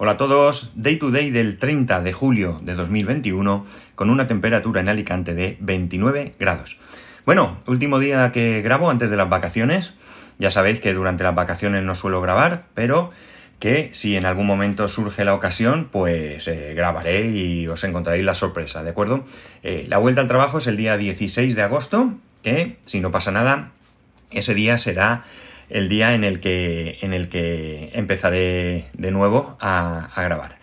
Hola a todos, Day to Day del 30 de julio de 2021 con una temperatura en Alicante de 29 grados. Bueno, último día que grabo antes de las vacaciones. Ya sabéis que durante las vacaciones no suelo grabar, pero que si en algún momento surge la ocasión, pues eh, grabaré y os encontraréis la sorpresa, ¿de acuerdo? Eh, la vuelta al trabajo es el día 16 de agosto, que si no pasa nada, ese día será el día en el que, en el que empezaré de nuevo a, grabar.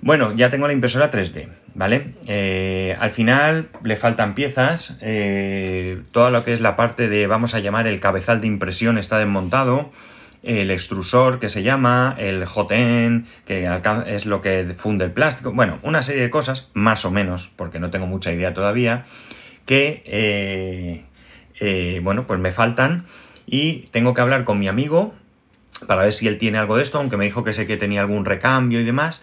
Bueno, ya tengo la impresora 3D, ¿vale? Eh, al final le faltan piezas, eh, todo lo que es la parte de, vamos a llamar, el cabezal de impresión está desmontado, el extrusor que se llama, el JN, que es lo que funde el plástico, bueno, una serie de cosas, más o menos, porque no tengo mucha idea todavía, que, eh, bueno, pues me faltan y tengo que hablar con mi amigo para ver si él tiene algo de esto, aunque me dijo que sé que tenía algún recambio y demás.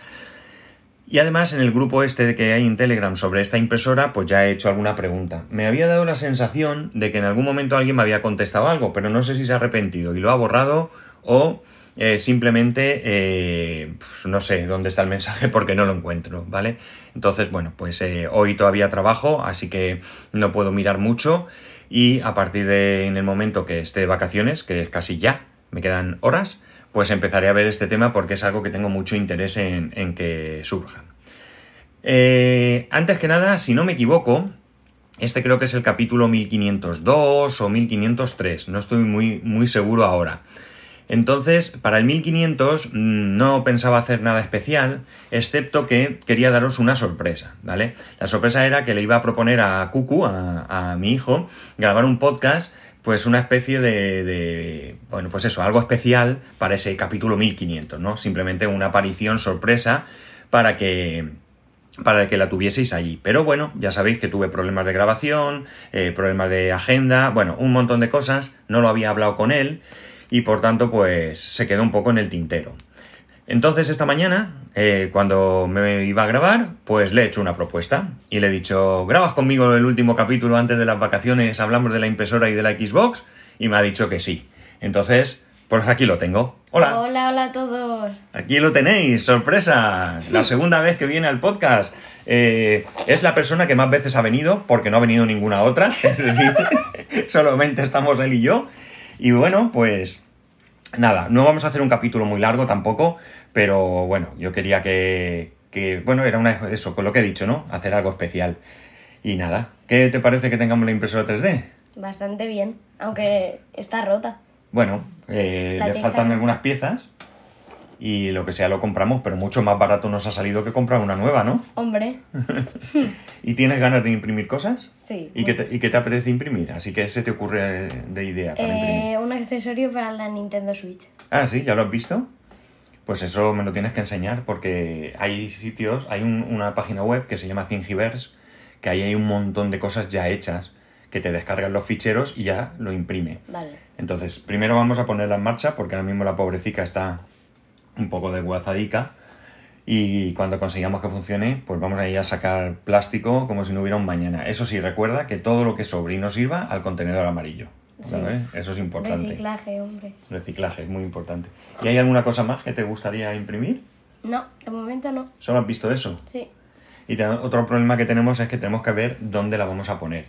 Y además en el grupo este que hay en Telegram sobre esta impresora, pues ya he hecho alguna pregunta. Me había dado la sensación de que en algún momento alguien me había contestado algo, pero no sé si se ha arrepentido y lo ha borrado o eh, simplemente eh, pues no sé dónde está el mensaje porque no lo encuentro, ¿vale? Entonces, bueno, pues eh, hoy todavía trabajo, así que no puedo mirar mucho y a partir de en el momento que esté de vacaciones, que es casi ya, me quedan horas, pues empezaré a ver este tema porque es algo que tengo mucho interés en, que surja. Antes que nada, si no me equivoco, este creo que es el capítulo 1502 o 1503, no estoy muy, muy seguro ahora. Entonces, para el 1500 mm, no pensaba hacer nada especial, excepto que quería daros una sorpresa, ¿vale? La sorpresa era que le iba a proponer a Cucu, a, mi hijo, grabar un podcast, pues una especie de, de, bueno, pues eso, algo especial para ese capítulo 1500, ¿no? Simplemente una aparición sorpresa para que, para que la tuvieseis allí. Pero bueno, ya sabéis que tuve problemas de grabación, eh, problemas de agenda, bueno, un montón de cosas, no lo había hablado con él y por tanto pues se quedó un poco en el tintero. Entonces esta mañana, eh, cuando me iba a grabar, pues le he hecho una propuesta y le he dicho, ¿grabas conmigo el último capítulo antes de las vacaciones? Hablamos de la impresora y de la Xbox y me ha dicho que sí. Entonces, pues aquí lo tengo. Hola. Hola, hola a todos. Aquí lo tenéis, sorpresa. La segunda vez que viene al podcast. Eh, es la persona que más veces ha venido, porque no ha venido ninguna otra. Solamente estamos él y yo. Y bueno, pues nada, no vamos a hacer un capítulo muy largo tampoco, pero bueno, yo quería que, que bueno, era una, eso, con lo que he dicho, ¿no? Hacer algo especial. Y nada, ¿qué te parece que tengamos la impresora 3D? Bastante bien, aunque está rota. Bueno, eh, le faltan algunas piezas, y lo que sea lo compramos, pero mucho más barato nos ha salido que comprar una nueva, ¿no? Hombre. ¿Y tienes ganas de imprimir cosas? Sí. ¿Y qué, te, ¿Y qué te apetece imprimir? Así que se te ocurre de idea para eh, Un accesorio para la Nintendo Switch. Ah, sí, ¿ya lo has visto? Pues eso me lo tienes que enseñar porque hay sitios, hay una página web que se llama Thingiverse, que ahí hay un montón de cosas ya hechas que te descargan los ficheros y ya lo imprime. Vale. Entonces, primero vamos a ponerla en marcha porque ahora mismo la pobrecita está un poco de guazadica y cuando consigamos que funcione, pues vamos a ir a sacar plástico como si no hubiera un mañana. Eso sí, recuerda que todo lo que sobre y nos sirva al contenedor amarillo. ¿sabes? Eso es importante. Reciclaje, hombre. Reciclaje, es muy importante. ¿Y hay alguna cosa más que te gustaría imprimir? No, de momento no. ¿Solo has visto eso? Sí. Y otro problema que tenemos es que tenemos que ver dónde la vamos a poner.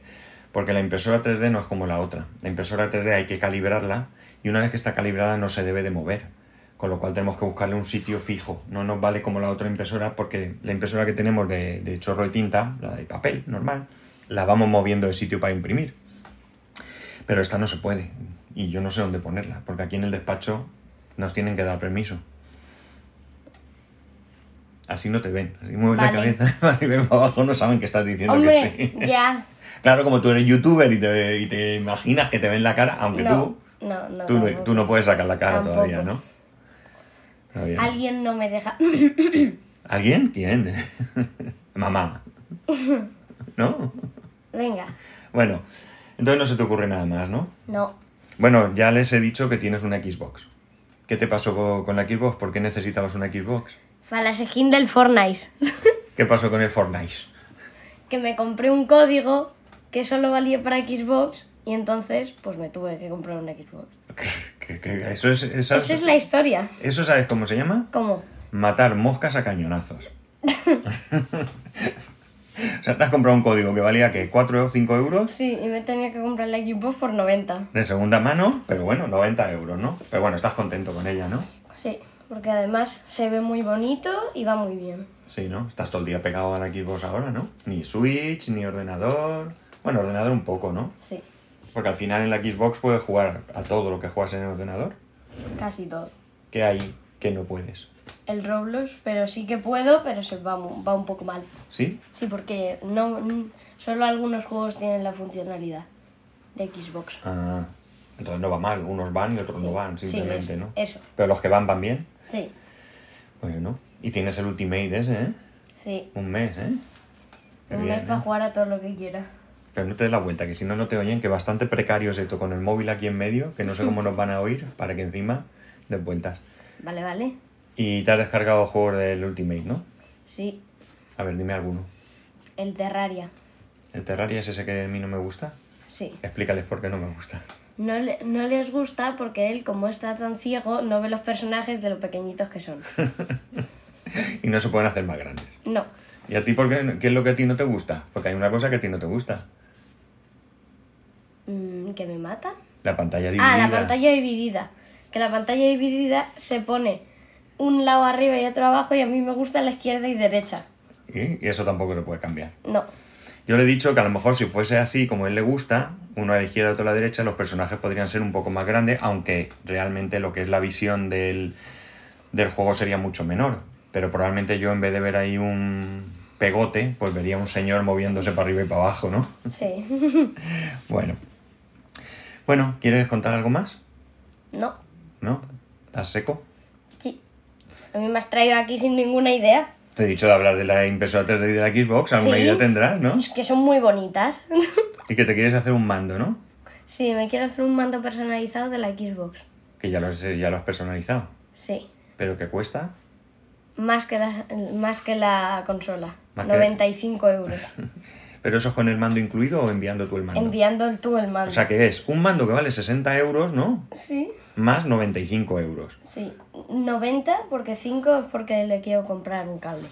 Porque la impresora 3D no es como la otra. La impresora 3D hay que calibrarla y una vez que está calibrada no se debe de mover con lo cual tenemos que buscarle un sitio fijo. No nos vale como la otra impresora porque la impresora que tenemos de, chorro de tinta, la de papel normal, la vamos moviendo de sitio para imprimir. Pero esta no se puede y yo no sé dónde ponerla porque aquí en el despacho nos tienen que dar permiso. Así no te ven, así mueves la cabeza para arriba y para abajo, no saben que estás diciendo que sí. ya. Claro, como tú eres youtuber y te, imaginas que te ven la cara, aunque tú, no, no, tú, no puedes sacar la cara todavía, ¿no? Alguien no me deja. ¿Alguien? ¿Quién? Mamá. ¿No? Venga. Bueno, entonces no se te ocurre nada más, ¿no? No. Bueno, ya les he dicho que tienes una Xbox. ¿Qué te pasó con la Xbox? ¿Por qué necesitabas una Xbox? Para la skin del Fortnite. ¿Qué pasó con el Fortnite? Que me compré un código que solo valía para Xbox y entonces pues me tuve que comprar una Xbox. Eso es, esa, es la historia. ¿Eso sabes cómo se llama? ¿Cómo? matar moscas a cañonazos. o sea, te has comprado un código que valía, que 4 o 5 euros Sí, y me tenía que comprar la Xbox por 90. de segunda mano, pero bueno, 90 euros, ¿no? Pero bueno, estás contento con ella, ¿no? Sí, porque además se ve muy bonito y va muy bien. Sí, ¿no? Estás todo el día pegado a la Xbox ahora, ¿no? Ni Switch, ni ordenador. Bueno, ordenador un poco, ¿no? Sí, Porque al final en la Xbox puedes jugar a todo lo que juegas en el ordenador. casi todo. ¿Qué hay que no puedes? El Roblox, pero sí que puedo, pero se va, va un poco mal. ¿Sí? Sí, porque no solo algunos juegos tienen la funcionalidad de Xbox. Ah, entonces no va mal. Unos van y otros no Sí, van, sí, simplemente, eso, ¿no? eso. Pero los que van, van bien. Sí, Bueno. Y tienes el Ultimate ese, ¿eh? sí. Un mes, ¿eh? Qué Un bien, mes para ¿eh? jugar a todo lo que quiera. Pero no te des la vuelta, que si no, no te oyen, que bastante precario es esto con el móvil aquí en medio, que no sé cómo nos van a oír, para que encima des vueltas. Vale, vale. Y te has descargado juegos del Ultimate, ¿no? Sí, A ver, dime alguno. el Terraria. ¿El Terraria es ese que a mí no me gusta? Sí. Explícales por qué no me gusta. No, le- no les gusta porque él, como está tan ciego, no ve los personajes de lo pequeñitos que son. Y no se pueden hacer más grandes. No. ¿Y a ti por qué, qué es lo que a ti no te gusta? Porque hay una cosa que a ti no te gusta. ¿Que me matan? La pantalla dividida. Ah, la pantalla dividida. Que la pantalla dividida se pone un lado arriba y otro abajo y a mí me gusta la izquierda y derecha. ¿Y? y eso tampoco se puede cambiar. No. Yo le he dicho que a lo mejor si fuese así como a él le gusta, uno a la izquierda y otro a la derecha, los personajes podrían ser un poco más grandes, aunque realmente lo que es la visión del, del juego sería mucho menor. Pero probablemente yo en vez de ver ahí un pegote, pues vería un señor moviéndose para arriba y para abajo, ¿no? Sí. Bueno. Bueno, ¿quieres contar algo más? no. ¿No? ¿Estás seco? Sí. A mí me has traído aquí sin ninguna idea. Te he dicho de hablar de la impresora 3D y de la Xbox, alguna Sí. idea tendrás, ¿no? Es que son muy bonitas. Y que te quieres hacer un mando, ¿no? sí, me quiero hacer un mando personalizado de la Xbox. Que ya lo, has- ya lo has personalizado. Sí. ¿Pero qué cuesta? Más que la, más que la consola. Más que- 95 euros. ¿Pero eso es con el mando incluido o enviando tú el mando? Enviando tú el mando. O sea que es un mando que vale 60 euros, ¿no? sí. Más 95 euros. Sí. 90 porque 5 es porque le quiero comprar un cable.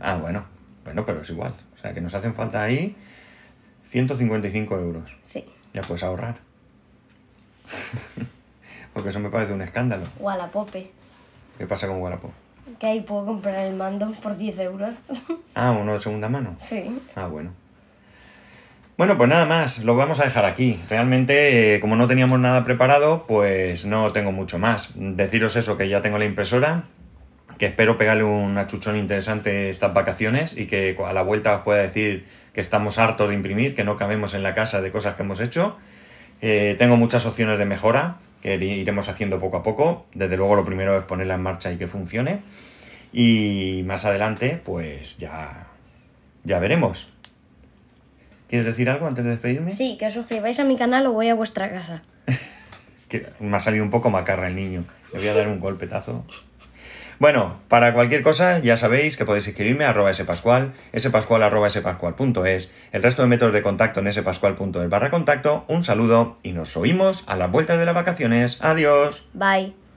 Ah, bueno. Bueno, pero es igual. O sea que nos hacen falta ahí 155 euros. Sí. Ya puedes ahorrar. Porque eso me parece un escándalo. Wallapop. ¿Qué pasa con Wallapop? Que ahí puedo comprar el mando por 10 euros. Ah, uno de segunda mano. sí. Ah, bueno. Bueno, pues nada más, lo vamos a dejar aquí. Realmente, eh, como no teníamos nada preparado, pues no tengo mucho más. Deciros eso, que ya tengo la impresora, que espero pegarle un achuchón interesante estas vacaciones y que a la vuelta os pueda decir que estamos hartos de imprimir, que no cabemos en la casa de cosas que hemos hecho. Eh, tengo muchas opciones de mejora que iremos haciendo poco a poco. Desde luego lo primero es ponerla en marcha y que funcione. Y más adelante, pues ya, ya veremos. ¿Quieres decir algo antes de despedirme? Sí, que os suscribáis a mi canal o voy a vuestra casa. Que me ha salido un poco macarra el niño. Le voy a dar un golpetazo. Bueno, para cualquier cosa ya sabéis que podéis escribirme a arroba spascual, spascual arroba spascual.es, el resto de métodos de contacto en spascual.es barra contacto, un saludo y nos oímos a las vueltas de las vacaciones. Adiós. Bye.